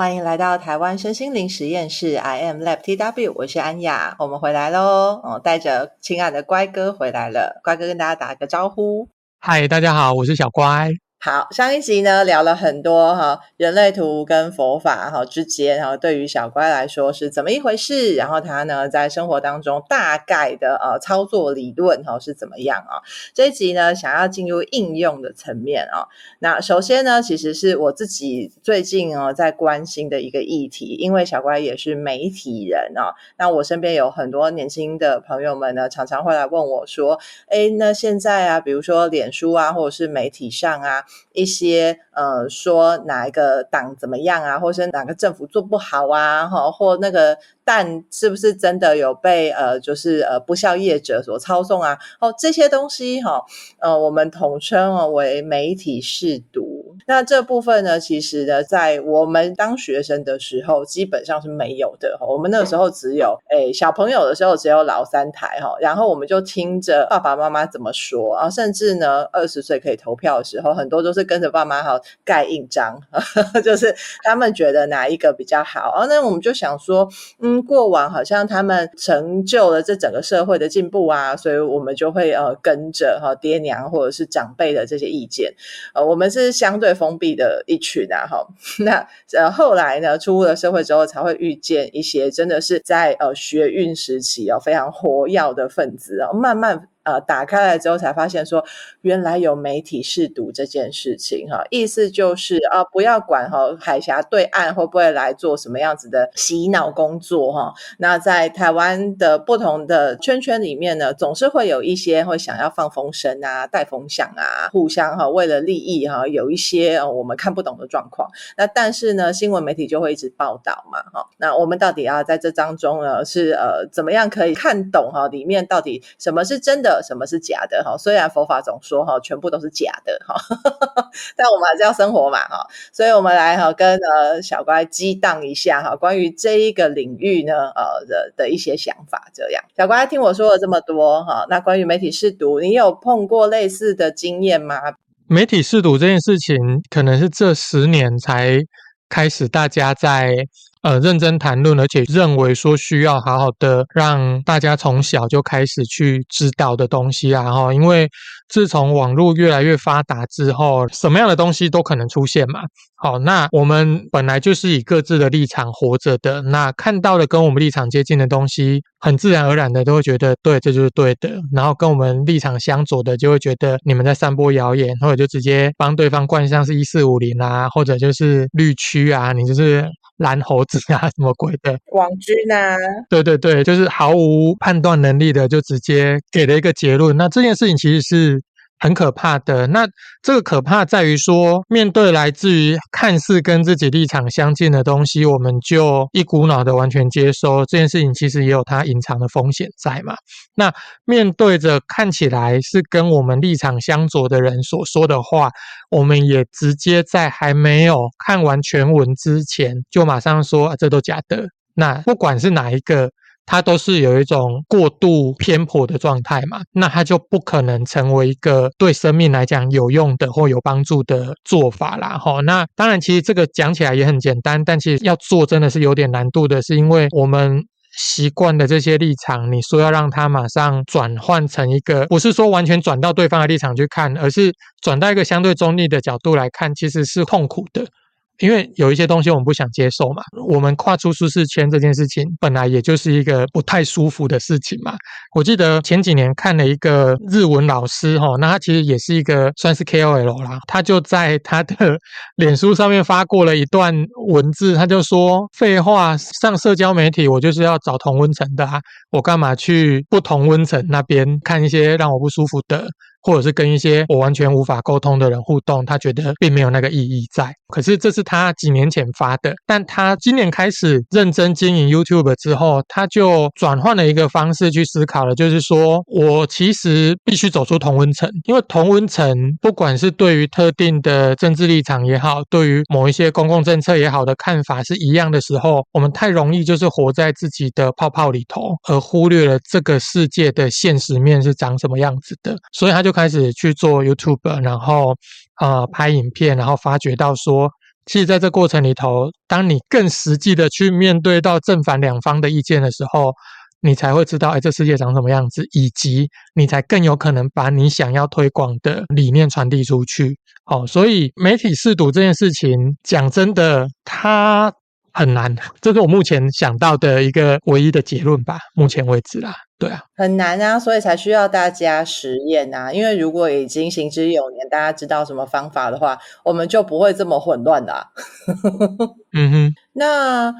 欢迎来到台湾身心灵实验室，I am Lab TW，我是安雅，我们回来喽，哦，带着亲爱的乖哥回来了，乖哥跟大家打个招呼，嗨，大家好，我是小乖。好，上一集呢聊了很多哈，人类图跟佛法哈之间哈，对于小乖来说是怎么一回事？然后他呢在生活当中大概的呃操作理论哈是怎么样啊？这一集呢想要进入应用的层面啊。那首先呢，其实是我自己最近哦在关心的一个议题，因为小乖也是媒体人啊。那我身边有很多年轻的朋友们呢，常常会来问我说：“哎，那现在啊，比如说脸书啊，或者是媒体上啊。”一些呃说哪一个党怎么样啊，或是哪个政府做不好啊，哈，或那个蛋是不是真的有被呃就是呃不肖业者所操纵啊？哦，这些东西哈，呃，我们统称哦为媒体试读。那这部分呢，其实呢，在我们当学生的时候，基本上是没有的。我们那个时候只有，诶，小朋友的时候只有老三台哈，然后我们就听着爸爸妈妈怎么说啊，甚至呢，二十岁可以投票的时候，很多都是跟着爸妈哈盖印章，就是他们觉得哪一个比较好。啊那我们就想说，嗯，过往好像他们成就了这整个社会的进步啊，所以我们就会呃跟着哈爹娘或者是长辈的这些意见，呃，我们是相对。封闭的一群啊，哈，那呃后来呢，出了社会之后，才会遇见一些真的是在呃学运时期哦非常活跃的分子啊，慢慢。呃，打开来之后才发现说，原来有媒体试读这件事情哈，意思就是啊，不要管哈海峡对岸会不会来做什么样子的洗脑工作哈。那在台湾的不同的圈圈里面呢，总是会有一些会想要放风声啊、带风向啊，互相哈为了利益哈有一些我们看不懂的状况。那但是呢，新闻媒体就会一直报道嘛哈。那我们到底要在这当中呢，是呃怎么样可以看懂哈里面到底什么是真的？什么是假的哈？虽然佛法总说哈，全部都是假的哈，但我们还是要生活嘛哈。所以我们来哈跟呃小乖激荡一下哈，关于这一个领域呢呃的的一些想法。这样，小乖听我说了这么多哈，那关于媒体试读，你有碰过类似的经验吗？媒体试读这件事情，可能是这十年才开始大家在。呃，认真谈论，而且认为说需要好好的让大家从小就开始去知道的东西啊，哈，因为自从网络越来越发达之后，什么样的东西都可能出现嘛。好，那我们本来就是以各自的立场活着的，那看到的跟我们立场接近的东西，很自然而然的都会觉得对，这就是对的。然后跟我们立场相左的，就会觉得你们在散播谣言，或者就直接帮对方冠上是一四五零啊，或者就是绿区啊，你就是。蓝猴子啊，什么鬼的？网军啊？对对对，就是毫无判断能力的，就直接给了一个结论。那这件事情其实是。很可怕的，那这个可怕在于说，面对来自于看似跟自己立场相近的东西，我们就一股脑的完全接收这件事情，其实也有它隐藏的风险在嘛。那面对着看起来是跟我们立场相左的人所说的话，我们也直接在还没有看完全文之前，就马上说，啊，这都假的。那不管是哪一个。它都是有一种过度偏颇的状态嘛，那它就不可能成为一个对生命来讲有用的或有帮助的做法啦。哈，那当然，其实这个讲起来也很简单，但其实要做真的是有点难度的，是因为我们习惯的这些立场，你说要让它马上转换成一个，不是说完全转到对方的立场去看，而是转到一个相对中立的角度来看，其实是痛苦的。因为有一些东西我们不想接受嘛，我们跨出舒适圈这件事情本来也就是一个不太舒服的事情嘛。我记得前几年看了一个日文老师哈，那他其实也是一个算是 KOL 啦，他就在他的脸书上面发过了一段文字，他就说：“废话，上社交媒体我就是要找同温层的啊，我干嘛去不同温层那边看一些让我不舒服的？”或者是跟一些我完全无法沟通的人互动，他觉得并没有那个意义在。可是这是他几年前发的，但他今年开始认真经营 YouTube 之后，他就转换了一个方式去思考了，就是说我其实必须走出同温层，因为同温层不管是对于特定的政治立场也好，对于某一些公共政策也好的看法是一样的时候，我们太容易就是活在自己的泡泡里头，而忽略了这个世界的现实面是长什么样子的，所以他就。就开始去做 YouTube，然后呃拍影片，然后发觉到说，其实在这过程里头，当你更实际的去面对到正反两方的意见的时候，你才会知道，哎，这世界长什么样子，以及你才更有可能把你想要推广的理念传递出去。哦，所以媒体试读这件事情，讲真的，它很难，这是我目前想到的一个唯一的结论吧。目前为止啦，对啊，很难啊，所以才需要大家实验啊。因为如果已经行之有年，大家知道什么方法的话，我们就不会这么混乱的啊。嗯哼，那。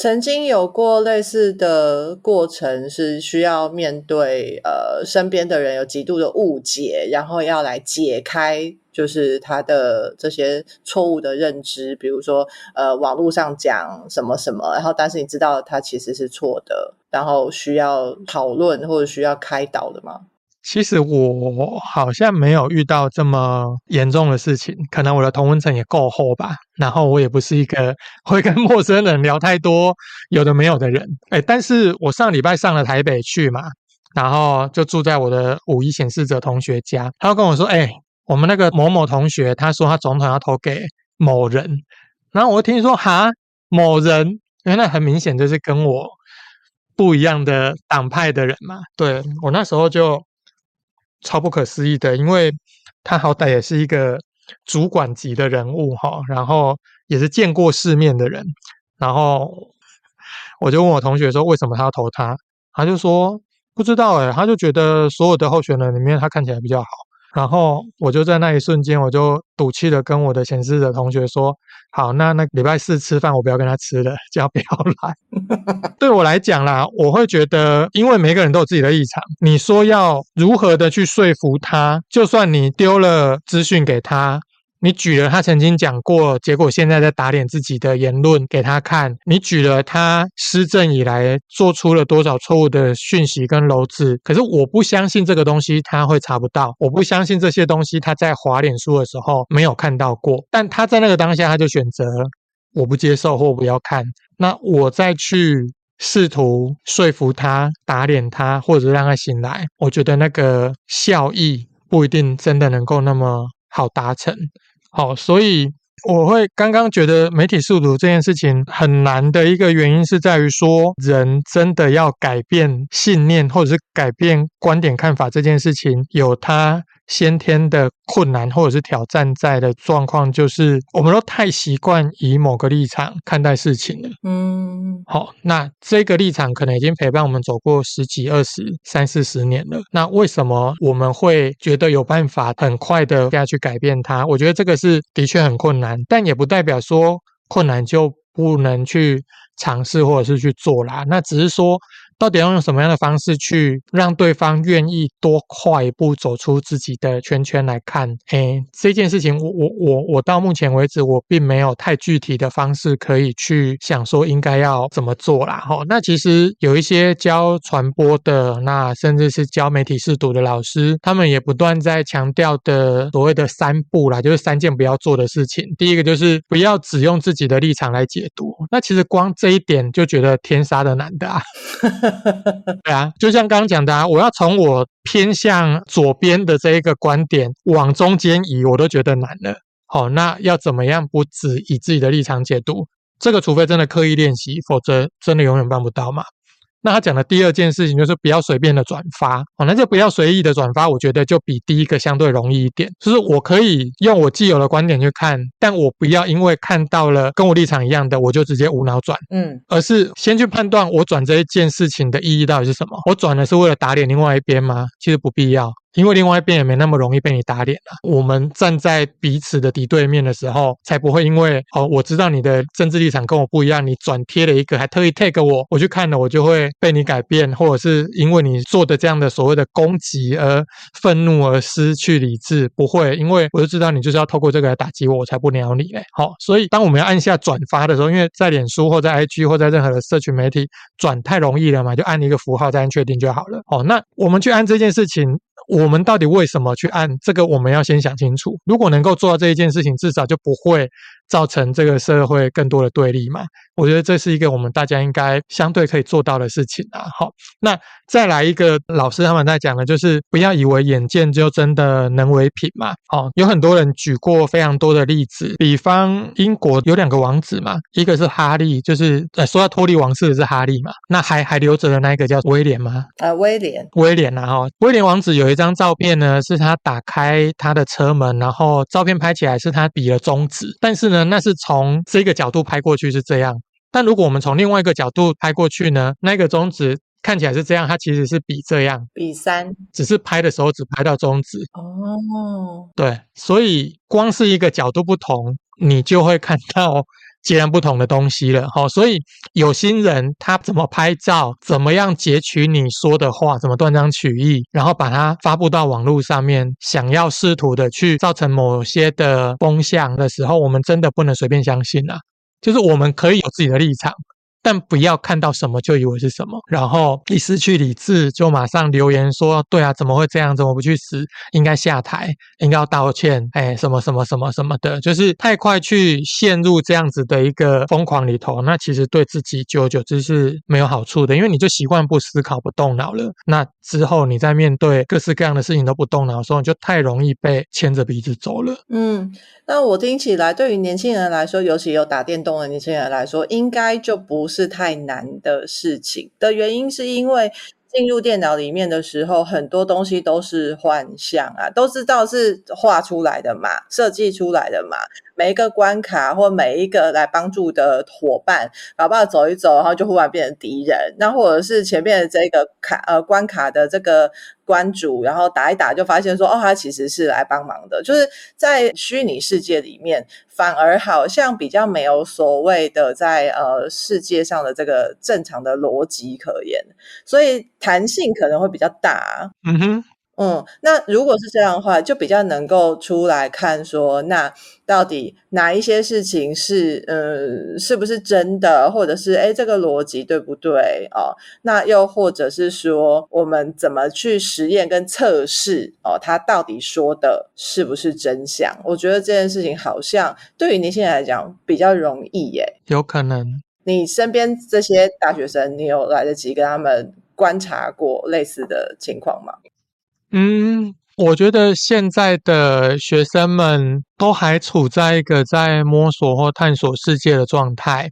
曾经有过类似的过程，是需要面对呃身边的人有极度的误解，然后要来解开，就是他的这些错误的认知，比如说呃网络上讲什么什么，然后但是你知道他其实是错的，然后需要讨论或者需要开导的吗？其实我好像没有遇到这么严重的事情，可能我的同温层也够厚吧。然后我也不是一个会跟陌生人聊太多有的没有的人。哎，但是我上礼拜上了台北去嘛，然后就住在我的五一显示者同学家，他跟我说：“哎，我们那个某某同学，他说他总统要投给某人。”然后我听说哈，某人，因为那很明显就是跟我不一样的党派的人嘛。对，我那时候就。超不可思议的，因为他好歹也是一个主管级的人物哈，然后也是见过世面的人，然后我就问我同学说，为什么他要投他？他就说不知道诶，他就觉得所有的候选人里面他看起来比较好。然后我就在那一瞬间，我就赌气的跟我的显示者同学说：“好，那那礼拜四吃饭我不要跟他吃了，叫不要来。”对我来讲啦，我会觉得，因为每个人都有自己的立场，你说要如何的去说服他，就算你丢了资讯给他。你举了他曾经讲过，结果现在在打脸自己的言论给他看。你举了他施政以来做出了多少错误的讯息跟楼子，可是我不相信这个东西他会查不到，我不相信这些东西他在滑脸书的时候没有看到过。但他在那个当下他就选择我不接受或不要看，那我再去试图说服他、打脸他，或者让他醒来，我觉得那个效益不一定真的能够那么好达成。好，所以我会刚刚觉得媒体速读这件事情很难的一个原因是在于说，人真的要改变信念或者是改变观点看法这件事情，有它。先天的困难或者是挑战在的状况，就是我们都太习惯以某个立场看待事情了。嗯，好，那这个立场可能已经陪伴我们走过十几、二十、三四十年了。那为什么我们会觉得有办法很快的下去改变它？我觉得这个是的确很困难，但也不代表说困难就不能去尝试或者是去做啦。那只是说。到底要用什么样的方式去让对方愿意多跨一步走出自己的圈圈来看？诶，这件事情我我我我到目前为止我并没有太具体的方式可以去想说应该要怎么做啦。哈，那其实有一些教传播的，那甚至是教媒体试读的老师，他们也不断在强调的所谓的三步啦，就是三件不要做的事情。第一个就是不要只用自己的立场来解读。那其实光这一点就觉得天杀的难的啊。对啊，就像刚刚讲的啊，我要从我偏向左边的这一个观点往中间移，我都觉得难了。好，那要怎么样不止以自己的立场解读？这个除非真的刻意练习，否则真的永远办不到嘛。那他讲的第二件事情就是不要随便的转发哦，那就不要随意的转发，我觉得就比第一个相对容易一点。就是我可以用我既有的观点去看，但我不要因为看到了跟我立场一样的，我就直接无脑转，嗯，而是先去判断我转这一件事情的意义到底是什么。我转的是为了打脸另外一边吗？其实不必要。因为另外一边也没那么容易被你打脸了。我们站在彼此的敌对面的时候，才不会因为哦，我知道你的政治立场跟我不一样，你转贴了一个，还特意 tag 我，我去看了，我就会被你改变，或者是因为你做的这样的所谓的攻击而愤怒而失去理智。不会，因为我就知道你就是要透过这个来打击我，我才不鸟你嘞。好，所以当我们要按下转发的时候，因为在脸书或在 IG 或在任何的社群媒体转太容易了嘛，就按一个符号再按确定就好了。哦，那我们去按这件事情。我们到底为什么去按这个？我们要先想清楚。如果能够做到这一件事情，至少就不会造成这个社会更多的对立嘛。我觉得这是一个我们大家应该相对可以做到的事情啊。好，那再来一个老师他们在讲的，就是不要以为眼见就真的能为凭嘛。哦，有很多人举过非常多的例子，比方英国有两个王子嘛，一个是哈利，就是呃说到脱离王室的是哈利嘛，那还还留着的那一个叫威廉吗？呃，威廉，威廉啊，哈，威廉王子有一张照片呢，是他打开他的车门，然后照片拍起来是他比了中指，但是呢，那是从这个角度拍过去是这样。但如果我们从另外一个角度拍过去呢，那个中指看起来是这样，它其实是比这样，比三，只是拍的时候只拍到中指。哦，对，所以光是一个角度不同，你就会看到截然不同的东西了。好，所以有心人他怎么拍照，怎么样截取你说的话，怎么断章取义，然后把它发布到网络上面，想要试图的去造成某些的风向的时候，我们真的不能随便相信啊。就是我们可以有自己的立场，但不要看到什么就以为是什么，然后一失去理智就马上留言说：“对啊，怎么会这样？怎么不去死？应该下台，应该要道歉。”哎，什么什么什么什么的，就是太快去陷入这样子的一个疯狂里头，那其实对自己久久之是没有好处的，因为你就习惯不思考、不动脑了。那之后你在面对各式各样的事情都不动脑的时候，你就太容易被牵着鼻子走了。嗯。那我听起来，对于年轻人来说，尤其有打电动的年轻人来说，应该就不是是太难的事情。的原因是因为进入电脑里面的时候，很多东西都是幻象啊，都知道是画出来的嘛，设计出来的嘛。每一个关卡或每一个来帮助的伙伴，搞不好走一走，然后就忽然变成敌人。那或者是前面的这个卡呃关卡的这个关主，然后打一打就发现说，哦，他其实是来帮忙的。就是在虚拟世界里面，反而好像比较没有所谓的在呃世界上的这个正常的逻辑可言，所以弹性可能会比较大。嗯哼。嗯，那如果是这样的话，就比较能够出来看说，那到底哪一些事情是，嗯，是不是真的，或者是，哎，这个逻辑对不对？哦，那又或者是说，我们怎么去实验跟测试，哦，他到底说的是不是真相？我觉得这件事情好像对于年轻人来讲比较容易耶。有可能，你身边这些大学生，你有来得及跟他们观察过类似的情况吗？嗯，我觉得现在的学生们都还处在一个在摸索或探索世界的状态，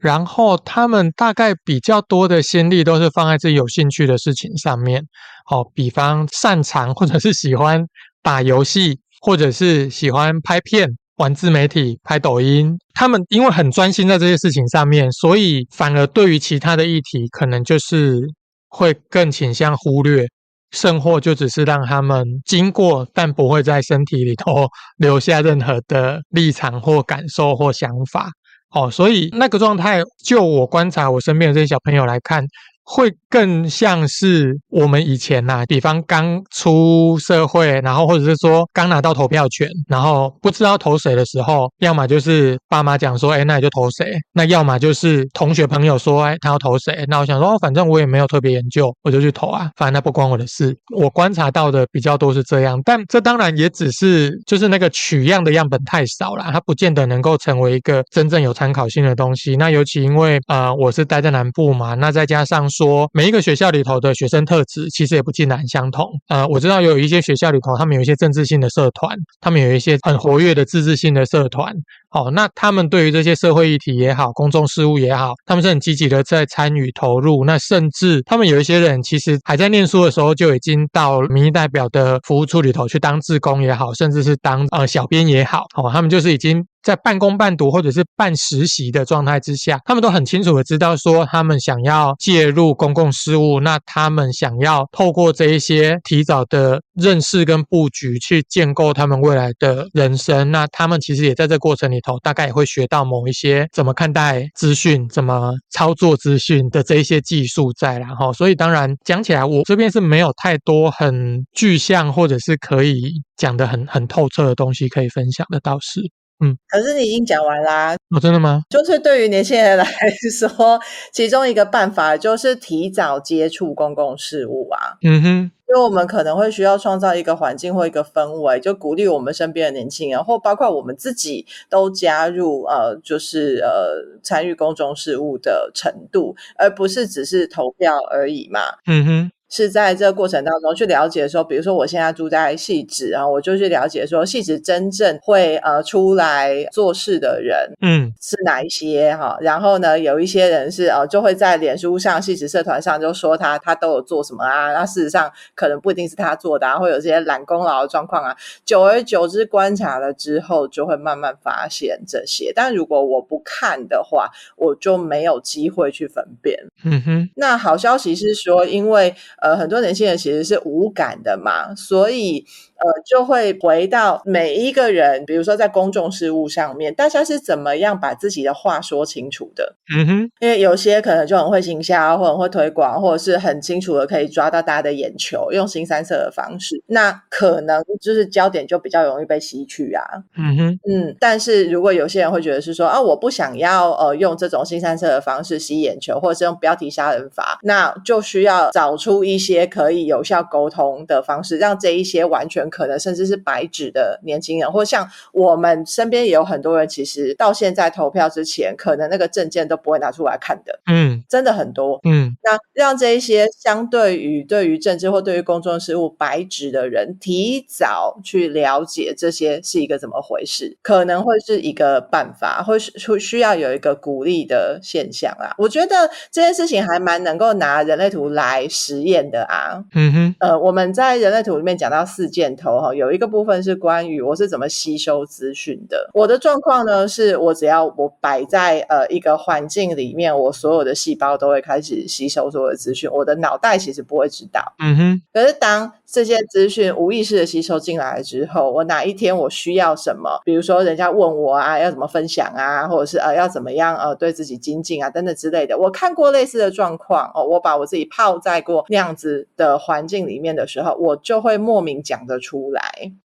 然后他们大概比较多的心力都是放在自己有兴趣的事情上面。好，比方擅长或者是喜欢打游戏，或者是喜欢拍片、玩自媒体、拍抖音。他们因为很专心在这些事情上面，所以反而对于其他的议题，可能就是会更倾向忽略。甚或就只是让他们经过，但不会在身体里头 留下任何的立场或感受或想法。哦，所以那个状态，就我观察我身边的这些小朋友来看。会更像是我们以前呐、比方刚出社会，然后或者是说刚拿到投票权，然后不知道投谁的时候，要么就是爸妈讲说，哎，那你就投谁；那要么就是同学朋友说，哎，他要投谁。那我想说，哦，反正我也没有特别研究，我就去投啊，反正那不关我的事。我观察到的比较多是这样，但这当然也只是就是那个取样的样本太少了，它不见得能够成为一个真正有参考性的东西。那尤其因为呃，我是待在南部嘛，那再加上。说每一个学校里头的学生特质其实也不尽然相同。呃，我知道有一些学校里头，他们有一些政治性的社团，他们有一些很活跃的自治性的社团。哦，那他们对于这些社会议题也好，公众事务也好，他们是很积极的在参与投入。那甚至他们有一些人，其实还在念书的时候就已经到民意代表的服务处里头去当志工也好，甚至是当呃小编也好。哦，他们就是已经在半工半读或者是半实习的状态之下，他们都很清楚的知道说，他们想要介入公共事务，那他们想要透过这一些提早的认识跟布局去建构他们未来的人生。那他们其实也在这过程里。头大概也会学到某一些怎么看待资讯、怎么操作资讯的这一些技术在，然后，所以当然讲起来，我这边是没有太多很具象或者是可以讲得很很透彻的东西可以分享的，倒是，嗯。可是你已经讲完啦，哦，真的吗？就是对于年轻人来 说，其中一个办法就是提早接触公共事务啊。嗯哼。因为我们可能会需要创造一个环境或一个氛围，就鼓励我们身边的年轻人，或包括我们自己都加入呃，就是呃参与公众事务的程度，而不是只是投票而已嘛。嗯哼。是在这个过程当中去了解说，比如说我现在住在汐止，然后我就去了解说，汐止真正会呃出来做事的人，嗯，是哪一些哈？然后呢，有一些人是呃就会在脸书上、汐止社团上就说他他都有做什么啊？那事实上可能不一定是他做的啊，会有这些揽功劳的状况啊。久而久之观察了之后，就会慢慢发现这些。但如果我不看的话，我就没有机会去分辨。嗯哼。那好消息是说，因为呃，很多年轻人其实是无感的嘛，所以。呃，就会回到每一个人，比如说在公众事务上面，大家是怎么样把自己的话说清楚的？嗯哼，因为有些可能就很会行销，或者会推广，或者是很清楚的可以抓到大家的眼球，用新三色的方式，那可能就是焦点就比较容易被吸去啊。嗯哼，嗯，但是如果有些人会觉得是说啊，我不想要呃用这种新三色的方式吸眼球，或者是用标题杀人法，那就需要找出一些可以有效沟通的方式，让这一些完全。可能甚至是白纸的年轻人，或像我们身边也有很多人，其实到现在投票之前，可能那个证件都不会拿出来看的。嗯，真的很多。嗯，那让这一些相对于对于政治或对于公众事务白纸的人，提早去了解这些是一个怎么回事，可能会是一个办法，或是需要有一个鼓励的现象啊。我觉得这件事情还蛮能够拿人类图来实验的啊。嗯哼，呃，我们在人类图里面讲到四箭。头哈，有一个部分是关于我是怎么吸收资讯的。我的状况呢，是我只要我摆在呃一个环境里面，我所有的细胞都会开始吸收所有的资讯，我的脑袋其实不会知道。嗯哼。可是当这些资讯无意识的吸收进来之后，我哪一天我需要什么，比如说人家问我啊，要怎么分享啊，或者是呃要怎么样呃对自己精进啊等等之类的，我看过类似的状况哦，我把我自己泡在过那样子的环境里面的时候，我就会莫名讲得出来。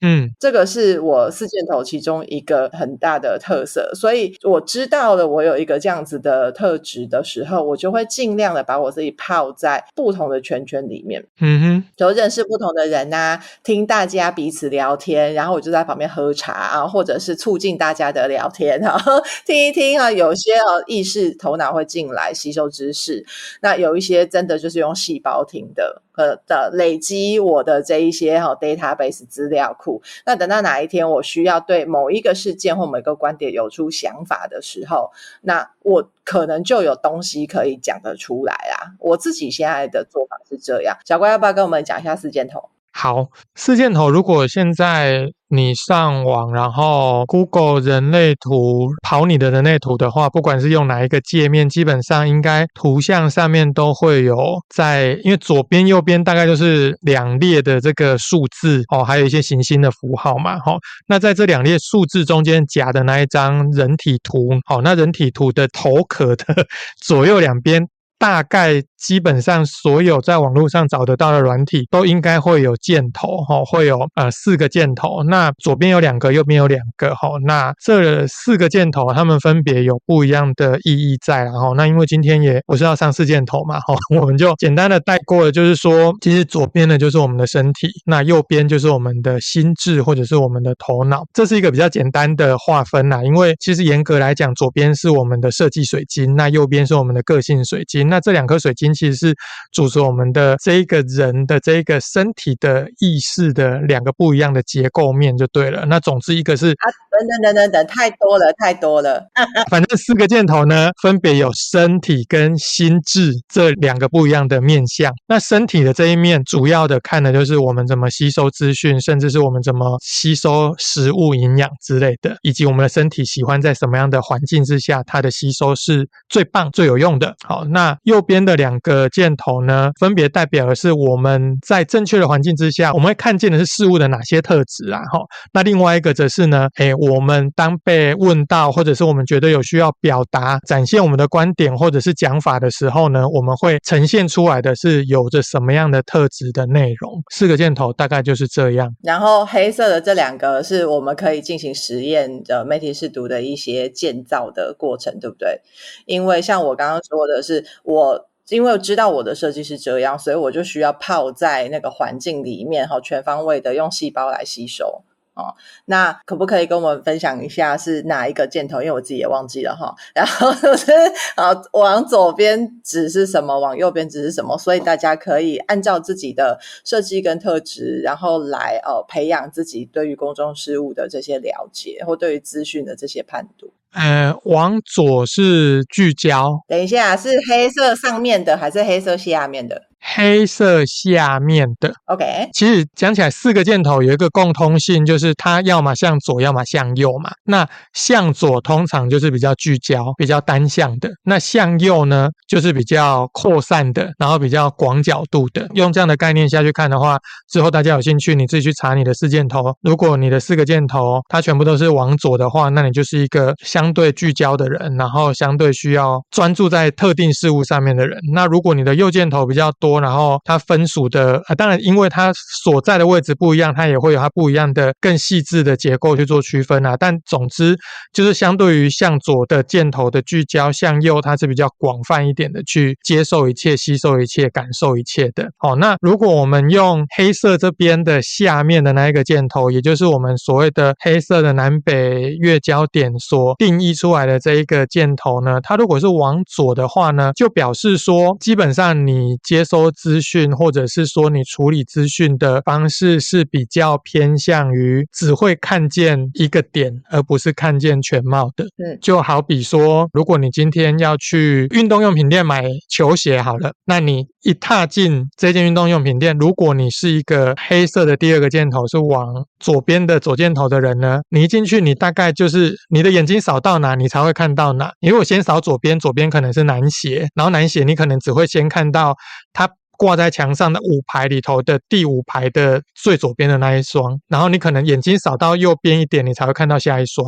嗯，这个是我四箭头其中一个很大的特色，所以我知道了我有一个这样子的特质的时候，我就会尽量的把我自己泡在不同的圈圈里面。嗯哼，就认识不同。的人呐、啊，听大家彼此聊天，然后我就在旁边喝茶啊，或者是促进大家的聊天啊，听一听啊，有些哦意识头脑会进来吸收知识，那有一些真的就是用细胞听的，呃的累积我的这一些哈 database 资料库，那等到哪一天我需要对某一个事件或某一个观点有出想法的时候，那我可能就有东西可以讲得出来啦。我自己现在的做法是这样，小乖要不要跟我们讲一下四件头？好，四件头，如果现在你上网，然后 Google 人类图跑你的人类图的话，不管是用哪一个界面，基本上应该图像上面都会有在，因为左边、右边大概就是两列的这个数字哦，还有一些行星的符号嘛，哈、哦。那在这两列数字中间夹的那一张人体图，好、哦，那人体图的头壳的 左右两边。大概基本上所有在网络上找得到的软体都应该会有箭头哈，会有呃四个箭头。那左边有两个，右边有两个哈。那这四个箭头它们分别有不一样的意义在。然后那因为今天也不是要上四箭头嘛哈，我们就简单的带过了，就是说其实左边呢就是我们的身体，那右边就是我们的心智或者是我们的头脑。这是一个比较简单的划分啦，因为其实严格来讲，左边是我们的设计水晶，那右边是我们的个性水晶。那这两颗水晶其实是组成我们的这一个人的这一个身体的意识的两个不一样的结构面就对了。那总之一个是，等等等等等，太多了太多了。反正四个箭头呢，分别有身体跟心智这两个不一样的面相。那身体的这一面，主要的看的就是我们怎么吸收资讯，甚至是我们怎么吸收食物营养之类的，以及我们的身体喜欢在什么样的环境之下，它的吸收是最棒最有用的。好，那。右边的两个箭头呢，分别代表的是我们在正确的环境之下，我们会看见的是事物的哪些特质啊？哈，那另外一个则是呢，诶，我们当被问到，或者是我们觉得有需要表达、展现我们的观点或者是讲法的时候呢，我们会呈现出来的是有着什么样的特质的内容。四个箭头大概就是这样。然后黑色的这两个是我们可以进行实验的媒体识读的一些建造的过程，对不对？因为像我刚刚说的是。我因为我知道我的设计是这样，所以我就需要泡在那个环境里面，哈，全方位的用细胞来吸收。哦，那可不可以跟我们分享一下是哪一个箭头？因为我自己也忘记了哈。然后就是 啊，往左边指是什么，往右边指是什么？所以大家可以按照自己的设计跟特质，然后来呃培养自己对于公众事务的这些了解，或对于资讯的这些判读。呃，往左是聚焦。等一下，是黑色上面的还是黑色下面的？黑色下面的，OK。其实讲起来，四个箭头有一个共通性，就是它要么向左，要么向右嘛。那向左通常就是比较聚焦、比较单向的；那向右呢，就是比较扩散的，然后比较广角度的。用这样的概念下去看的话，之后大家有兴趣，你自己去查你的四箭头。如果你的四个箭头它全部都是往左的话，那你就是一个相对聚焦的人，然后相对需要专注在特定事物上面的人。那如果你的右箭头比较多，然后它分属的啊，当然因为它所在的位置不一样，它也会有它不一样的更细致的结构去做区分啊。但总之就是相对于向左的箭头的聚焦，向右它是比较广泛一点的，去接受一切、吸收一切、感受一切的。好，那如果我们用黑色这边的下面的那一个箭头，也就是我们所谓的黑色的南北月焦点所定义出来的这一个箭头呢，它如果是往左的话呢，就表示说基本上你接收资讯，或者是说你处理资讯的方式是比较偏向于只会看见一个点，而不是看见全貌的。嗯，就好比说，如果你今天要去运动用品店买球鞋，好了，那你一踏进这间运动用品店，如果你是一个黑色的第二个箭头是往左边的左箭头的人呢，你一进去，你大概就是你的眼睛扫到哪，你才会看到哪。你如果先扫左边，左边可能是男鞋，然后男鞋你可能只会先看到它。挂在墙上的五排里头的第五排的最左边的那一双，然后你可能眼睛扫到右边一点，你才会看到下一双。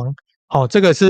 好，这个是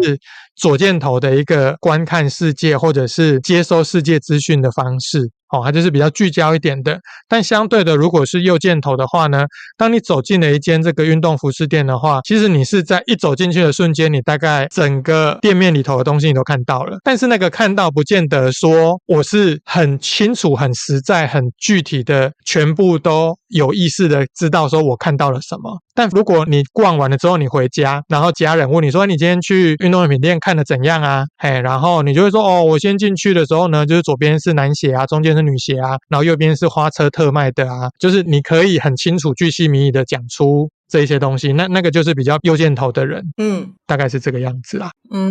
左箭头的一个观看世界或者是接收世界资讯的方式。哦，它就是比较聚焦一点的，但相对的，如果是右箭头的话呢，当你走进了一间这个运动服饰店的话，其实你是在一走进去的瞬间，你大概整个店面里头的东西你都看到了。但是那个看到不见得说我是很清楚、很实在、很具体的，全部都有意识的知道说我看到了什么。但如果你逛完了之后你回家，然后家人问你说你今天去运动用品店看的怎样啊？嘿，然后你就会说哦，我先进去的时候呢，就是左边是男鞋啊，中间是女鞋啊，然后右边是花车特卖的啊，就是你可以很清楚、巨细靡遗的讲出这一些东西，那那个就是比较右箭头的人，嗯，大概是这个样子啦，嗯，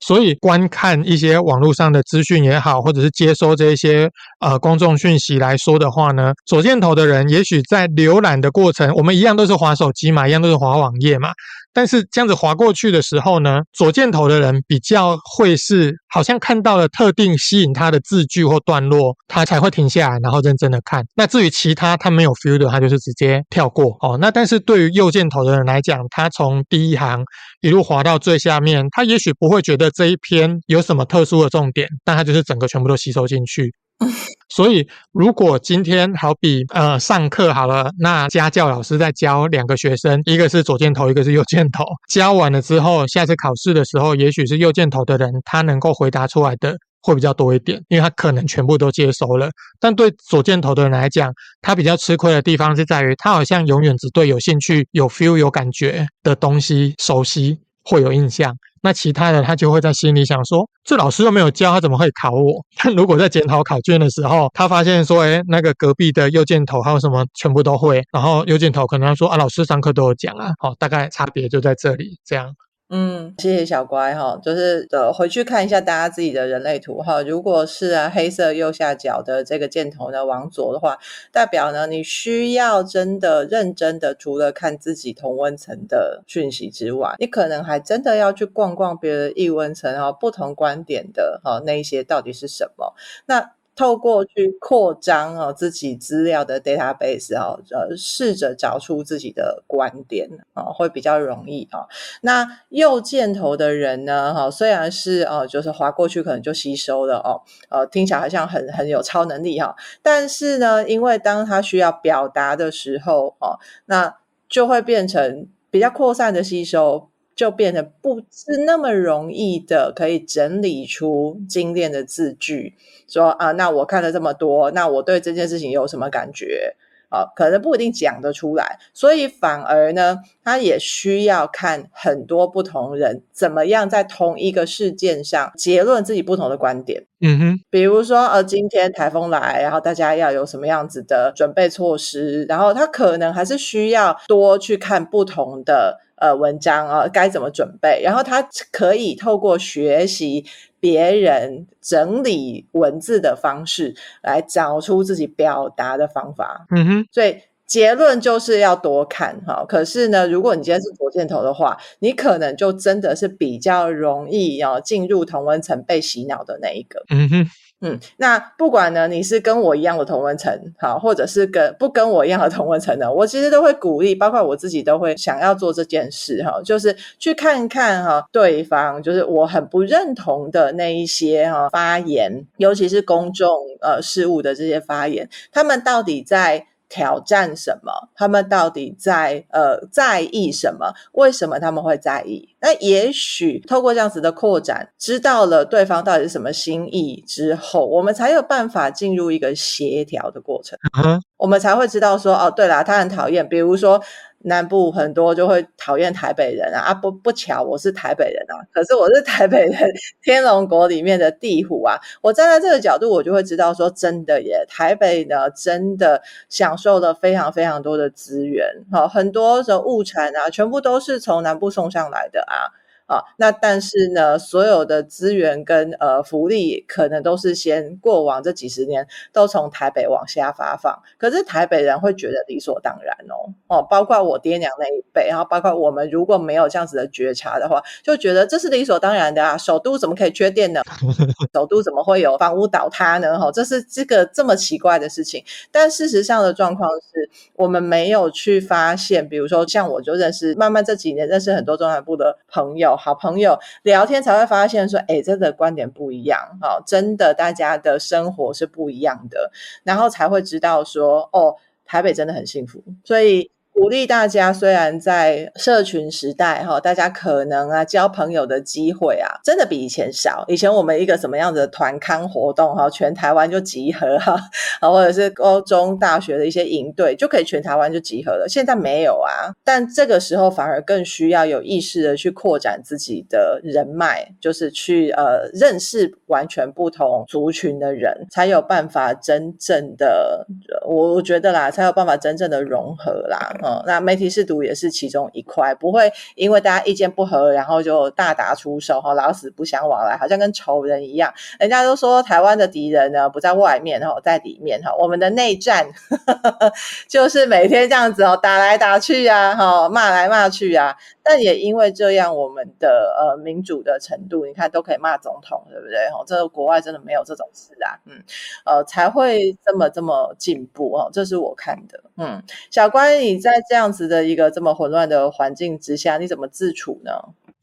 所以观看一些网络上的资讯也好，或者是接收这一些呃公众讯息来说的话呢，左箭头的人也许在浏览的过程，我们一样都是滑手机嘛，一样都是滑网页嘛。但是这样子滑过去的时候呢，左箭头的人比较会是好像看到了特定吸引他的字句或段落，他才会停下来，然后认真的看。那至于其他他没有 feel 的，他就是直接跳过哦。那但是是对于右箭头的人来讲，他从第一行一路滑到最下面，他也许不会觉得这一篇有什么特殊的重点，但他就是整个全部都吸收进去。所以，如果今天好比呃上课好了，那家教老师在教两个学生，一个是左箭头，一个是右箭头。教完了之后，下次考试的时候，也许是右箭头的人，他能够回答出来的会比较多一点，因为他可能全部都接收了。但对左箭头的人来讲，他比较吃亏的地方是在于，他好像永远只对有兴趣、有 feel、有感觉的东西熟悉，会有印象。那其他的他就会在心里想说，这老师又没有教，他怎么会考我？但如果在检讨考卷的时候，他发现说，诶，那个隔壁的右箭头还有什么全部都会，然后右箭头可能说啊，老师上课都有讲啊，好，大概差别就在这里，这样。嗯，谢谢小乖哈，就是呃回去看一下大家自己的人类图哈。如果是啊黑色右下角的这个箭头呢往左的话，代表呢你需要真的认真的，除了看自己同温层的讯息之外，你可能还真的要去逛逛别的异温层哈，不同观点的哈那一些到底是什么？那。透过去扩张哦自己资料的 database 哦，呃，试着找出自己的观点啊，会比较容易啊。那右箭头的人呢，哈，虽然是哦，就是滑过去可能就吸收了哦，呃，听起来好像很很有超能力哈，但是呢，因为当他需要表达的时候哦，那就会变成比较扩散的吸收。就变得不是那么容易的可以整理出精炼的字句，说啊，那我看了这么多，那我对这件事情有什么感觉？啊，可能不一定讲得出来，所以反而呢，他也需要看很多不同人怎么样在同一个事件上结论自己不同的观点。嗯哼，比如说，呃，今天台风来，然后大家要有什么样子的准备措施，然后他可能还是需要多去看不同的。呃，文章啊，该怎么准备？然后他可以透过学习别人整理文字的方式，来找出自己表达的方法。嗯哼，所以结论就是要多看哈。可是呢，如果你今天是左箭头的话，你可能就真的是比较容易要进入同温层被洗脑的那一个。嗯哼。嗯，那不管呢，你是跟我一样的同文层，好，或者是跟不跟我一样的同文层的，我其实都会鼓励，包括我自己都会想要做这件事，哈，就是去看看哈，对方就是我很不认同的那一些哈发言，尤其是公众呃事务的这些发言，他们到底在。挑战什么？他们到底在呃在意什么？为什么他们会在意？那也许透过这样子的扩展，知道了对方到底是什么心意之后，我们才有办法进入一个协调的过程。嗯，我们才会知道说，哦，对啦，他很讨厌，比如说。南部很多就会讨厌台北人啊，啊不不巧我是台北人啊，可是我是台北人，天龙国里面的地虎啊，我站在这个角度，我就会知道说，真的耶，台北呢真的享受了非常非常多的资源，好，很多的物产啊，全部都是从南部送上来的啊。啊，那但是呢，所有的资源跟呃福利可能都是先过往这几十年都从台北往下发放，可是台北人会觉得理所当然哦哦，包括我爹娘那一辈，然后包括我们如果没有这样子的觉察的话，就觉得这是理所当然的啊，首都怎么可以缺电呢？首都怎么会有房屋倒塌呢？哈，这是这个这么奇怪的事情。但事实上的状况是我们没有去发现，比如说像我就认识，慢慢这几年认识很多中南部的朋友。好朋友聊天才会发现说，哎，真的观点不一样，哦，真的大家的生活是不一样的，然后才会知道说，哦，台北真的很幸福，所以。鼓励大家，虽然在社群时代哈，大家可能啊交朋友的机会啊，真的比以前少。以前我们一个什么样子的团康活动哈，全台湾就集合哈，啊，或者是高中大学的一些营队就可以全台湾就集合了。现在没有啊，但这个时候反而更需要有意识的去扩展自己的人脉，就是去呃认识完全不同族群的人，才有办法真正的，我我觉得啦，才有办法真正的融合啦。那媒体试毒也是其中一块，不会因为大家意见不合，然后就大打出手哈，老死不相往来，好像跟仇人一样。人家都说台湾的敌人呢不在外面哈，在里面哈。我们的内战呵 呵就是每天这样子哦，打来打去啊，哈，骂来骂去啊。但也因为这样，我们的呃民主的程度，你看都可以骂总统，对不对？哈，这个国外真的没有这种事啊，嗯，呃，才会这么这么进步哦。这是我看的，嗯，小关，你在这样子的一个这么混乱的环境之下，你怎么自处呢？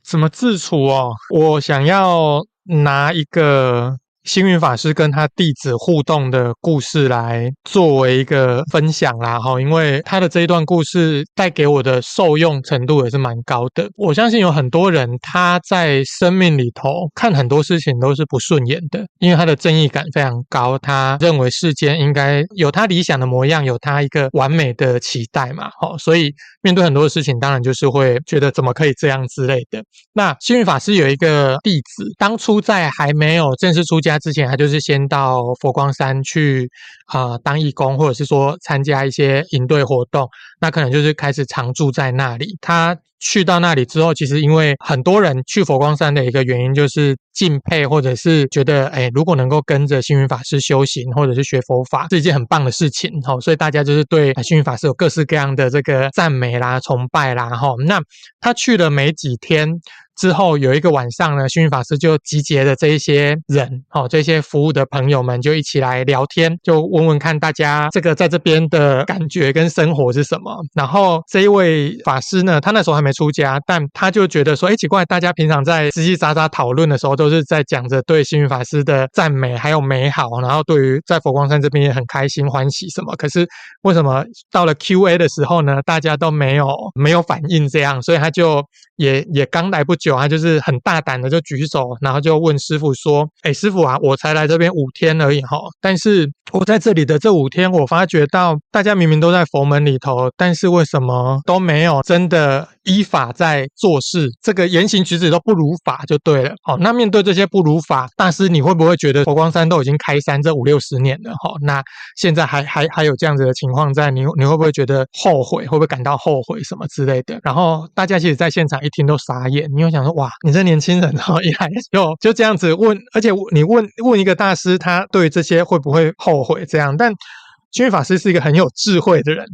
怎么自处哦？我想要拿一个。星云法师跟他弟子互动的故事来作为一个分享啦，哈，因为他的这一段故事带给我的受用程度也是蛮高的。我相信有很多人他在生命里头看很多事情都是不顺眼的，因为他的正义感非常高，他认为世间应该有他理想的模样，有他一个完美的期待嘛，哈，所以面对很多事情，当然就是会觉得怎么可以这样之类的。那星云法师有一个弟子，当初在还没有正式出家。之前他就是先到佛光山去啊、当义工，或者是说参加一些营队活动，那可能就是开始常住在那里。他去到那里之后，其实因为很多人去佛光山的一个原因就是敬佩，或者是觉得哎，如果能够跟着星云法师修行，或者是学佛法，是一件很棒的事情。哈，所以大家就是对星云法师有各式各样的这个赞美啦、崇拜啦。哈，那他去了没几天。之后有一个晚上呢，星云法师就集结了这一些人，哦，这些服务的朋友们就一起来聊天，就问问看大家这个在这边的感觉跟生活是什么。然后这一位法师呢，他那时候还没出家，但他就觉得说，哎，奇怪，大家平常在叽叽喳喳讨论的时候，都是在讲着对星云法师的赞美还有美好，然后对于在佛光山这边也很开心欢喜什么。可是为什么到了 Q&A 的时候呢，大家都没有没有反应这样？所以他就也也刚来不久，有啊就是很大胆的就举手，然后就问师傅说：“哎，师傅啊，我才来这边五天而已哈，但是我在这里的这五天，我发觉到大家明明都在佛门里头，但是为什么都没有真的依法在做事？这个言行举止都不如法就对了。好，那面对这些不如法，大师你会不会觉得佛光山都已经开山这五六十年了哈？那现在还还还有这样子的情况在，你你会不会觉得后悔？会不会感到后悔什么之类的？然后大家其实，在现场一听都傻眼，你会想说：哇，你这年轻人哈，一来就就这样子问，而且你问问一个大师，他对这些会不会后悔？这样，但星云法师是一个很有智慧的人。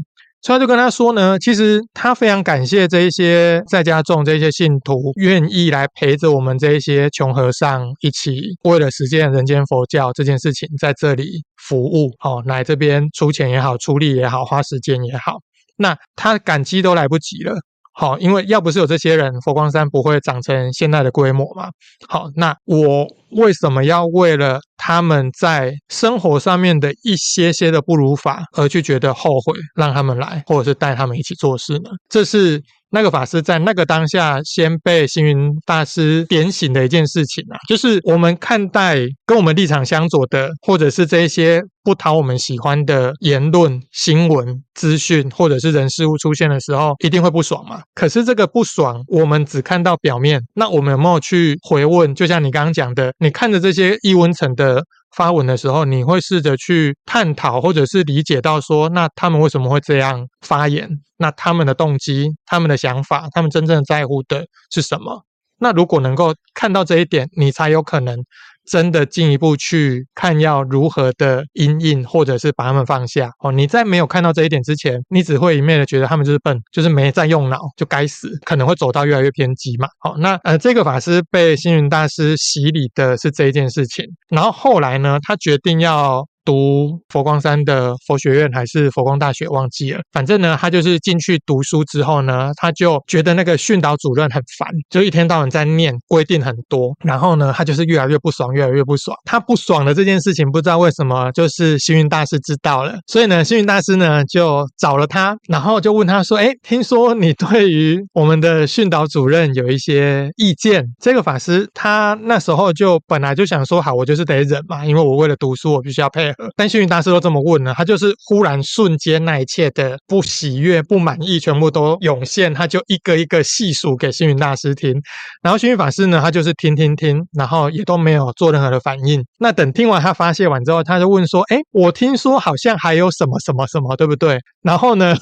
所以他就跟他说呢，其实他非常感谢这一些在家众、这些信徒愿意来陪着我们这一些穷和尚一起，为了实践人间佛教这件事情，在这里服务，哦，来这边出钱也好，出力也好，花时间也好，那他感激都来不及了。好，因为要不是有这些人，佛光山不会长成现在的规模嘛。好，那我为什么要为了他们在生活上面的一些些的不如法而去觉得后悔，让他们来，或者是带他们一起做事呢？这是。那个法师在那个当下，先被星云大师点醒的一件事情啊，就是我们看待跟我们立场相左的，或者是这一些不讨我们喜欢的言论、新闻、资讯，或者是人事物出现的时候，一定会不爽嘛。可是这个不爽，我们只看到表面，那我们有没有去回问？就像你刚刚讲的，你看着这些异温层的。发文的时候，你会试着去探讨，或者是理解到说，那他们为什么会这样发言？那他们的动机、他们的想法、他们真正在乎的是什么？那如果能够看到这一点，你才有可能。真的进一步去看要如何的因应，或者是把他们放下哦。你在没有看到这一点之前，你只会一面的觉得他们就是笨，就是没在用脑，就该死，可能会走到越来越偏激嘛。好，那呃，这个法师被星云大师洗礼的是这一件事情，然后后来呢，他决定要。读佛光山的佛学院还是佛光大学忘记了，反正呢，他就是进去读书之后呢，他就觉得那个训导主任很烦，就一天到晚在念规定很多，然后呢，他就是越来越不爽，越来越不爽。他不爽的这件事情，不知道为什么，就是星云大师知道了，所以呢，星云大师呢就找了他，然后就问他说：“诶，听说你对于我们的训导主任有一些意见？”这个法师他那时候就本来就想说：“好，我就是得忍嘛，因为我为了读书，我必须要配合 ”但星云大师都这么问了，他就是忽然瞬间那一切的不喜悦、不满意，全部都涌现，他就一个一个细数给星云大师听。然后星云法师呢，他就是听听听，然后也都没有做任何的反应。那等听完他发泄完之后，他就问说：“哎，我听说好像还有什么什么什么，对不对？”然后呢，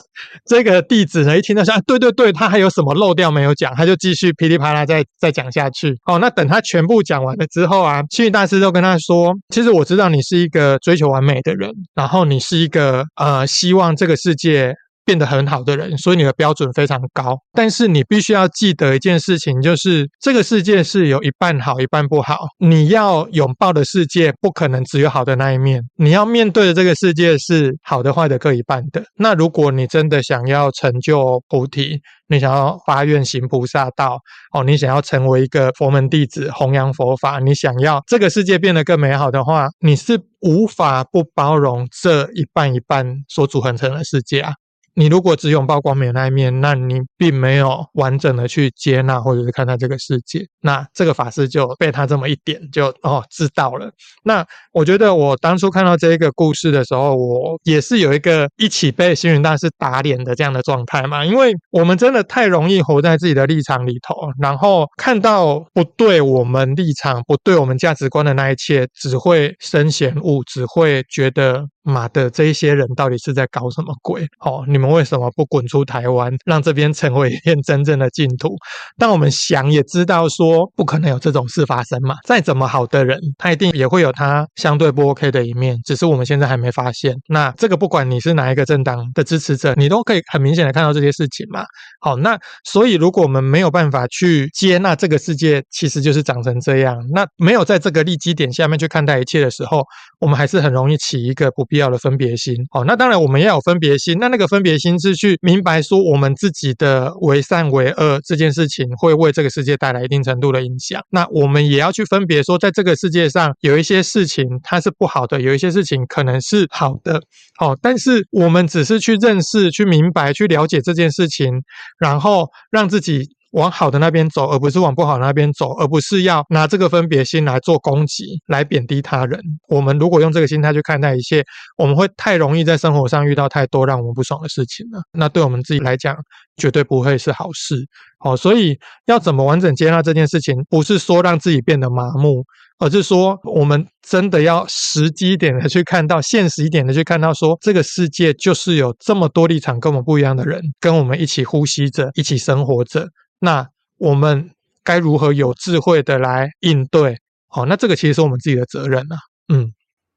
这个弟子呢一听到说：“对对对，他还有什么漏掉没有讲？”他就继续噼里啪啦再再讲下去。哦，那等他全部讲完了之后啊，星云大师就跟他说：“其实我知道你是一个追求求完美的人，然后你是一个呃，希望这个世界变得很好的人，所以你的标准非常高。但是你必须要记得一件事情，就是这个世界是有一半好，一半不好。你要拥抱的世界不可能只有好的那一面，你要面对的这个世界是好的坏的各一半的。那如果你真的想要成就菩提，你想要发愿行菩萨道，哦，你想要成为一个佛门弟子，弘扬佛法，你想要这个世界变得更美好的话，你是无法不包容这一半一半所组合成的世界啊。你如果只拥抱光明那一面，那你并没有完整的去接纳或者是看待这个世界。那这个法师就被他这么一点就哦知道了。那我觉得我当初看到这一个故事的时候，我也是有一个一起被星云大师打脸的这样的状态嘛，因为我们真的太容易活在自己的立场里头，然后看到不对我们立场、不对我们价值观的那一切，只会生嫌恶，只会觉得。妈的，这一些人到底是在搞什么鬼？哦，你们为什么不滚出台湾，让这边成为一片真正的净土？但我们想也知道，说不可能有这种事发生嘛。再怎么好的人，他一定也会有他相对不 OK 的一面，只是我们现在还没发现。那这个不管你是哪一个政党的支持者，你都可以很明显的看到这些事情嘛。好，那所以如果我们没有办法去接纳这个世界其实就是长成这样，那没有在这个立基点下面去看待一切的时候，我们还是很容易起一个不。必要的分别心，好，那当然我们要有分别心。那那个分别心智去明白说，我们自己的为善为恶这件事情会为这个世界带来一定程度的影响。那我们也要去分别说，在这个世界上有一些事情它是不好的，有一些事情可能是好的。好，但是我们只是去认识、去明白、去了解这件事情，然后让自己。往好的那边走，而不是往不好的那边走，而不是要拿这个分别心来做攻击，来贬低他人。我们如果用这个心态去看待一切，我们会太容易在生活上遇到太多让我们不爽的事情了。那对我们自己来讲，绝对不会是好事。好，所以要怎么完整接纳这件事情，不是说让自己变得麻木，而是说我们真的要实际一点的去看到，现实一点的去看到，说这个世界就是有这么多立场跟我们不一样的人，跟我们一起呼吸着，一起生活着。那我们该如何有智慧的来应对？好，那这个其实是我们自己的责任啊。嗯。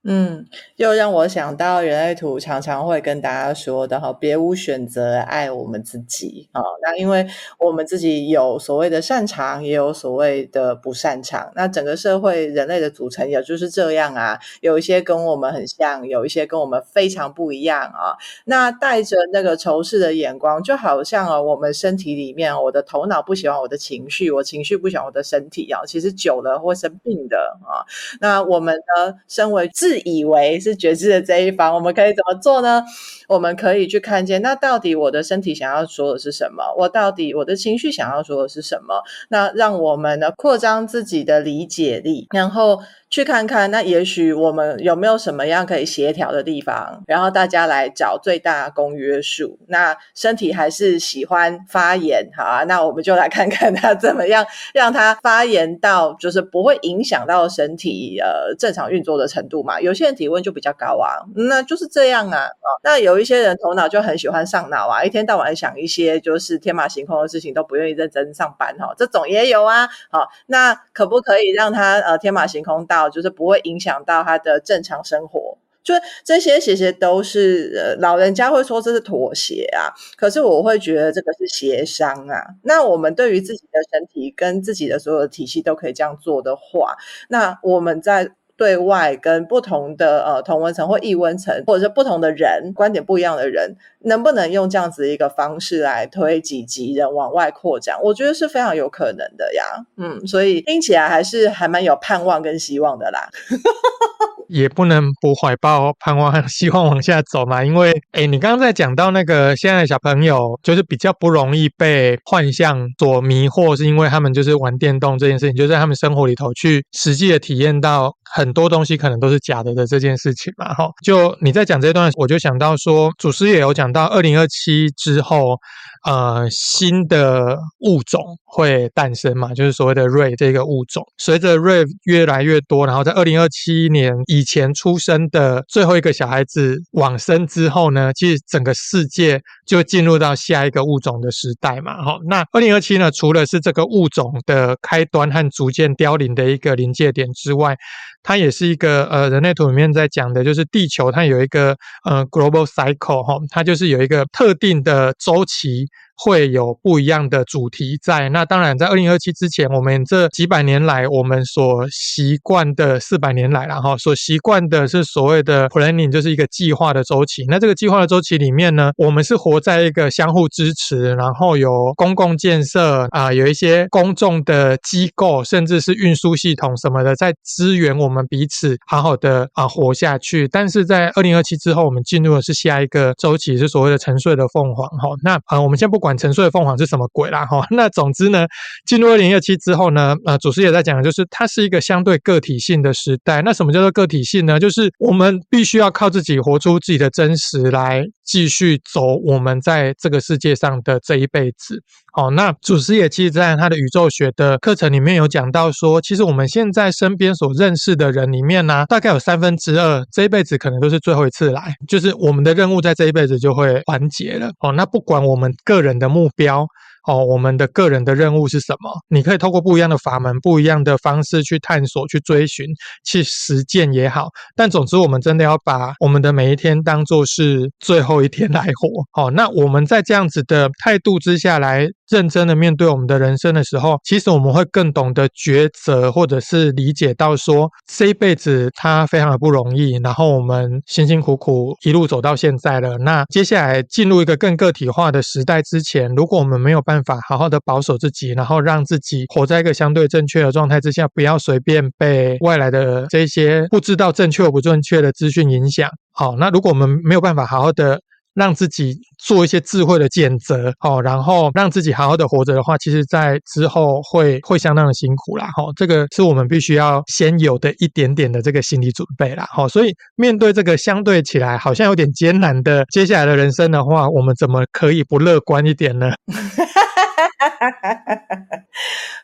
嗯，又让我想到人类图常常会跟大家说的哈，别无选择，爱我们自己啊。那因为我们自己有所谓的擅长，也有所谓的不擅长。那整个社会人类的组成也就是这样啊，有一些跟我们很像，有一些跟我们非常不一样啊。那带着那个仇视的眼光，就好像啊，我们身体里面，我的头脑不喜欢我的情绪，我情绪不喜欢我的身体啊，其实久了会生病的啊。那我们呢，身为自以为是觉知的这一方，我们可以怎么做呢？我们可以去看见，那到底我的身体想要说的是什么？我到底我的情绪想要说的是什么？那让我们呢，扩张自己的理解力，然后。去看看，那也许我们有没有什么样可以协调的地方，然后大家来找最大公约数。那身体还是喜欢发炎，好啊，那我们就来看看他怎么样让他发炎到就是不会影响到身体呃正常运作的程度嘛。有些人体温就比较高啊，那就是这样啊。哦那有一些人头脑就很喜欢上脑啊，一天到晚想一些就是天马行空的事情，都不愿意认真上班哈，这种也有啊。好，那可不可以让他呃天马行空到？就是不会影响到他的正常生活，就这些其实都是呃老人家会说这是妥协啊，可是我会觉得这个是协商啊。那我们对于自己的身体跟自己的所有的体系都可以这样做的话，那我们在。对外跟不同的呃同温层或异温层，或者是不同的人观点不一样的人，能不能用这样子一个方式来推己及人往外扩展？我觉得是非常有可能的呀。嗯，所以听起来还是还蛮有盼望跟希望的啦。也不能不怀抱盼望，希望往下走嘛。因为，诶你刚刚在讲到那个现在的小朋友，就是比较不容易被幻象所迷惑，是因为他们就是玩电动这件事情，就在他们生活里头去实际的体验到很多东西可能都是假的的这件事情嘛。哈，就你在讲这段，我就想到说，祖师也有讲到二零二七之后。呃，新的物种会诞生嘛？就是所谓的 Ray 这个物种，随着 Ray 越来越多，然后在二零二七年以前出生的最后一个小孩子往生之后呢，其实整个世界就进入到下一个物种的时代嘛。好，那二零二七呢，除了是这个物种的开端和逐渐凋零的一个临界点之外，它也是一个呃，人类图里面在讲的，就是地球它有一个呃 global cycle 哈，它就是有一个特定的周期。会有不一样的主题在。那当然，在二零二七之前，我们这几百年来，我们所习惯的四百年来，然后所习惯的是所谓的 planning，就是一个计划的周期。那这个计划的周期里面呢，我们是活在一个相互支持，然后有公共建设啊，有一些公众的机构，甚至是运输系统什么的，在支援我们彼此好好的啊活下去。但是在二零二七之后，我们进入的是下一个周期，是所谓的沉睡的凤凰。哈，那啊，我们先不。管沉睡的凤凰是什么鬼啦哈，那总之呢，进入二零二七之后呢，呃，祖师也在讲就是它是一个相对个体性的时代。那什么叫做个体性呢？就是我们必须要靠自己活出自己的真实来，继续走我们在这个世界上的这一辈子。好，那祖师爷其实在他的宇宙学的课程里面有讲到说，其实我们现在身边所认识的人里面呢、大概有三分之二这一辈子可能都是最后一次来，就是我们的任务在这一辈子就会完结了。哦，那不管我们个人的目标。哦，我们的个人的任务是什么？你可以透过不一样的法门、不一样的方式去探索、去追寻、去实践也好。但总之，我们真的要把我们的每一天当做是最后一天来活。好，那我们在这样子的态度之下来认真的面对我们的人生的时候，其实我们会更懂得抉择，或者是理解到说，这一辈子它非常的不容易。然后我们辛辛苦苦一路走到现在了。那接下来进入一个更个体化的时代之前，如果我们没有办法好好的保守自己，然后让自己活在一个相对正确的状态之下，不要随便被外来的这些不知道正确不正确的资讯影响。好，那如果我们没有办法好好的让自己做一些智慧的选择，哦，然后让自己好好的活着的话，其实在之后会会相当的辛苦啦，哈，这个是我们必须要先有的一点点的这个心理准备啦，哈，所以面对这个相对起来好像有点艰难的接下来的人生的话，我们怎么可以不乐观一点呢？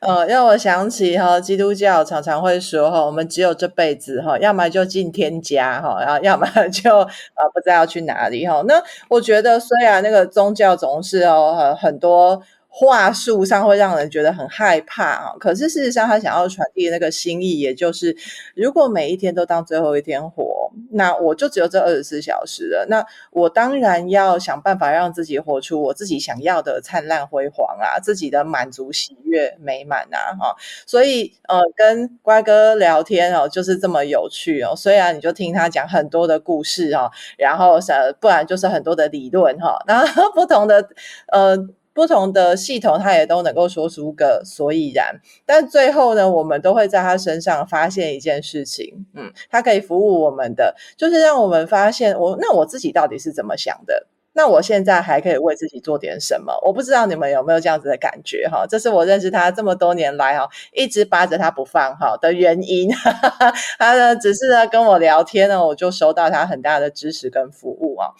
呃，让我想起哈，基督教常常会说哈，我们只有这辈子哈，要么就进天家哈，然后要么 就呃不知道去哪里哈。那我觉得虽然那个宗教总是哦很多。话术上会让人觉得很害怕啊，可是事实上他想要传递那个心意，也就是如果每一天都当最后一天活，那我就只有这二十四小时了。那我当然要想办法让自己活出我自己想要的灿烂辉煌啊，自己的满足、喜悦、美满啊，哈。所以呃，跟乖哥聊天哦，就是这么有趣哦。虽然你就听他讲很多的故事哈，然后呃，不然就是很多的理论哈，然后不同的呃。不同的系统，他也都能够说出个所以然。但最后呢，我们都会在他身上发现一件事情，嗯，他可以服务我们的，就是让我们发现我那我自己到底是怎么想的？那我现在还可以为自己做点什么？我不知道你们有没有这样子的感觉哈？这是我认识他这么多年来哈，一直扒着他不放哈的原因。他呢，只是呢跟我聊天呢，我就收到他很大的支持跟服务啊。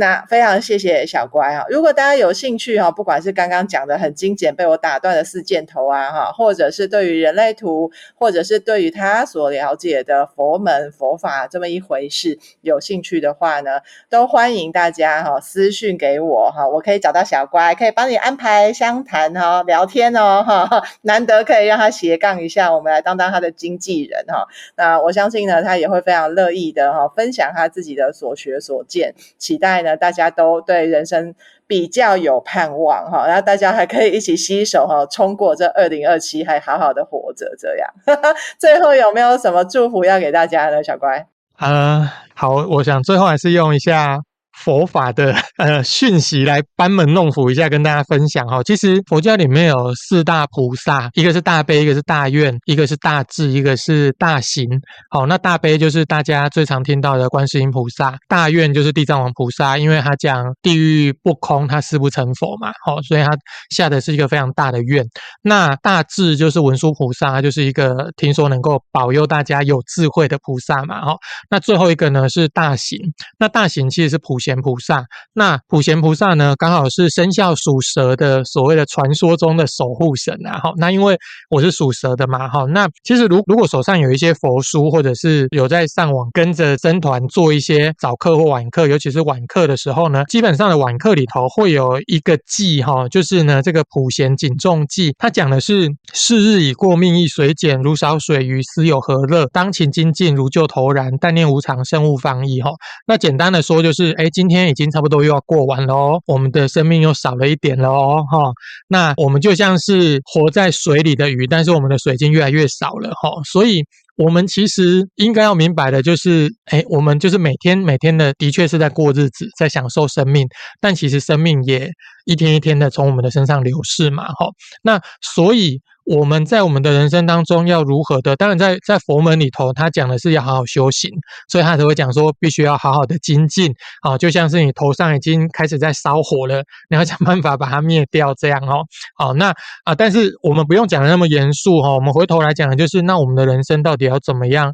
那非常谢谢小乖哈，如果大家有兴趣哈，不管是刚刚讲的很精简被我打断的四箭头啊哈，或者是对于人类图，或者是对于他所了解的佛门佛法这么一回事有兴趣的话呢，都欢迎大家哈私讯给我哈，我可以找到小乖，可以帮你安排相谈哈聊天哦哈，难得可以让他斜杠一下，我们来当当他的经纪人哈。那我相信呢，他也会非常乐意的哈分享他自己的所学所见，期待呢。大家都对人生比较有盼望哈，然后大家还可以一起携手哈，冲过这二零二七，还好好的活着。这样，最后有没有什么祝福要给大家呢？小乖，呃，好，我想最后还是用一下。佛法的呃讯息来班门弄斧一下，跟大家分享哈。其实佛教里面有四大菩萨，一个是大悲，一个是大愿，一个是大智，一个是大行。好，那大悲就是大家最常听到的观世音菩萨，大愿就是地藏王菩萨，因为他讲地狱不空，他誓不成佛嘛。好，所以他下的是一个非常大的愿。那大智就是文殊菩萨，就是一个听说能够保佑大家有智慧的菩萨嘛。好，那最后一个呢是大行，那大行其实是普。贤普贤菩萨，那普贤菩萨呢，刚好是生肖属蛇的所谓的传说中的守护神啊。好，那因为我是属蛇的嘛，好，那其实如如果手上有一些佛书，或者是有在上网跟着僧团做一些早课或晚课，尤其是晚课的时候呢，基本上的晚课里头会有一个偈哈，就是呢这个普贤警众偈，它讲的是是日已过，命亦随减，如少水鱼，斯有何乐？当勤精进，如旧头然，但念无常，生勿方逸哈。那简单的说就是，哎。今天已经差不多又要过完了哦，我们的生命又少了一点了哦，哈，那我们就像是活在水里的鱼，但是我们的水晶越来越少了哈，所以我们其实应该要明白的就是，哎，我们就是每天每天的的确是在过日子，在享受生命，但其实生命也一天一天的从我们的身上流逝嘛，哈，那所以。我们在我们的人生当中要如何的？当然在，在佛门里头，他讲的是要好好修行，所以他才会讲说必须要好好的精进啊，就像是你头上已经开始在烧火了，你要想办法把它灭掉，这样哦。好，那啊，但是我们不用讲的那么严肃哈，我们回头来讲的就是，那我们的人生到底要怎么样，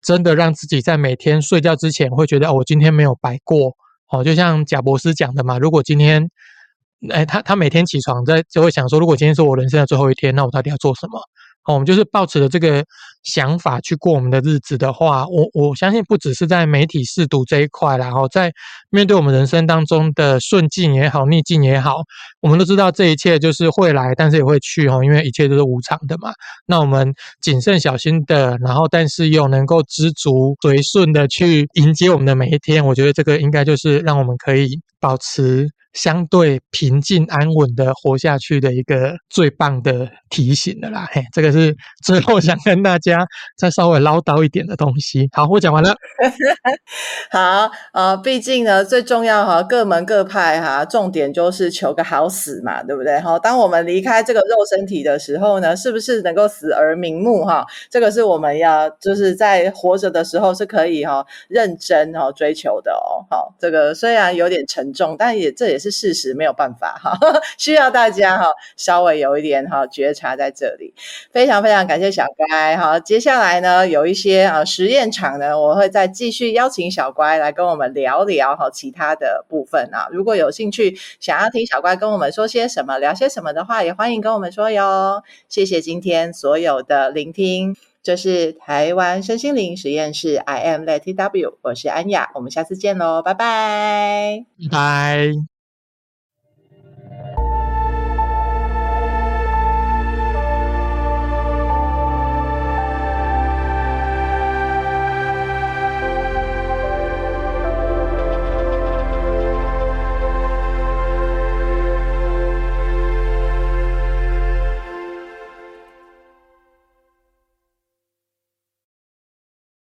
真的让自己在每天睡觉之前会觉得哦，我今天没有白过哦，就像贾博士讲的嘛，如果今天。哎，他他每天起床在就会想说，如果今天是我人生的最后一天，那我到底要做什么？哦，我们就是抱持着这个想法去过我们的日子的话，我我相信不只是在媒体试读这一块啦，然后在面对我们人生当中的顺境也好，逆境也好，我们都知道这一切就是会来，但是也会去哈，因为一切都是无常的嘛。那我们谨慎小心的，然后但是又能够知足随顺的去迎接我们的每一天，我觉得这个应该就是让我们可以保持。相对平静安稳的活下去的一个最棒的提醒的啦。嘿，这个是最后想跟大家再稍微唠叨一点的东西。好，我讲完了。好，呃，毕竟呢，最重要哈，各门各派哈，重点就是求个好死嘛，对不对？好，当我们离开这个肉身体的时候呢，是不是能够死而瞑目哈？这个是我们要就是在活着的时候是可以哈认真哈追求的哦。好，这个虽然有点沉重，但也这也是是事实，没有办法哈，需要大家哈稍微有一点哈觉察在这里。非常非常感谢小乖哈，接下来呢有一些啊实验场呢，我会再继续邀请小乖来跟我们聊聊哈其他的部分啊。如果有兴趣想要听小乖跟我们说些什么、聊些什么的话，也欢迎跟我们说哟。谢谢今天所有的聆听，这是台湾身心灵实验室，I am Letty W，我是安雅，我们下次见喽，拜拜，拜。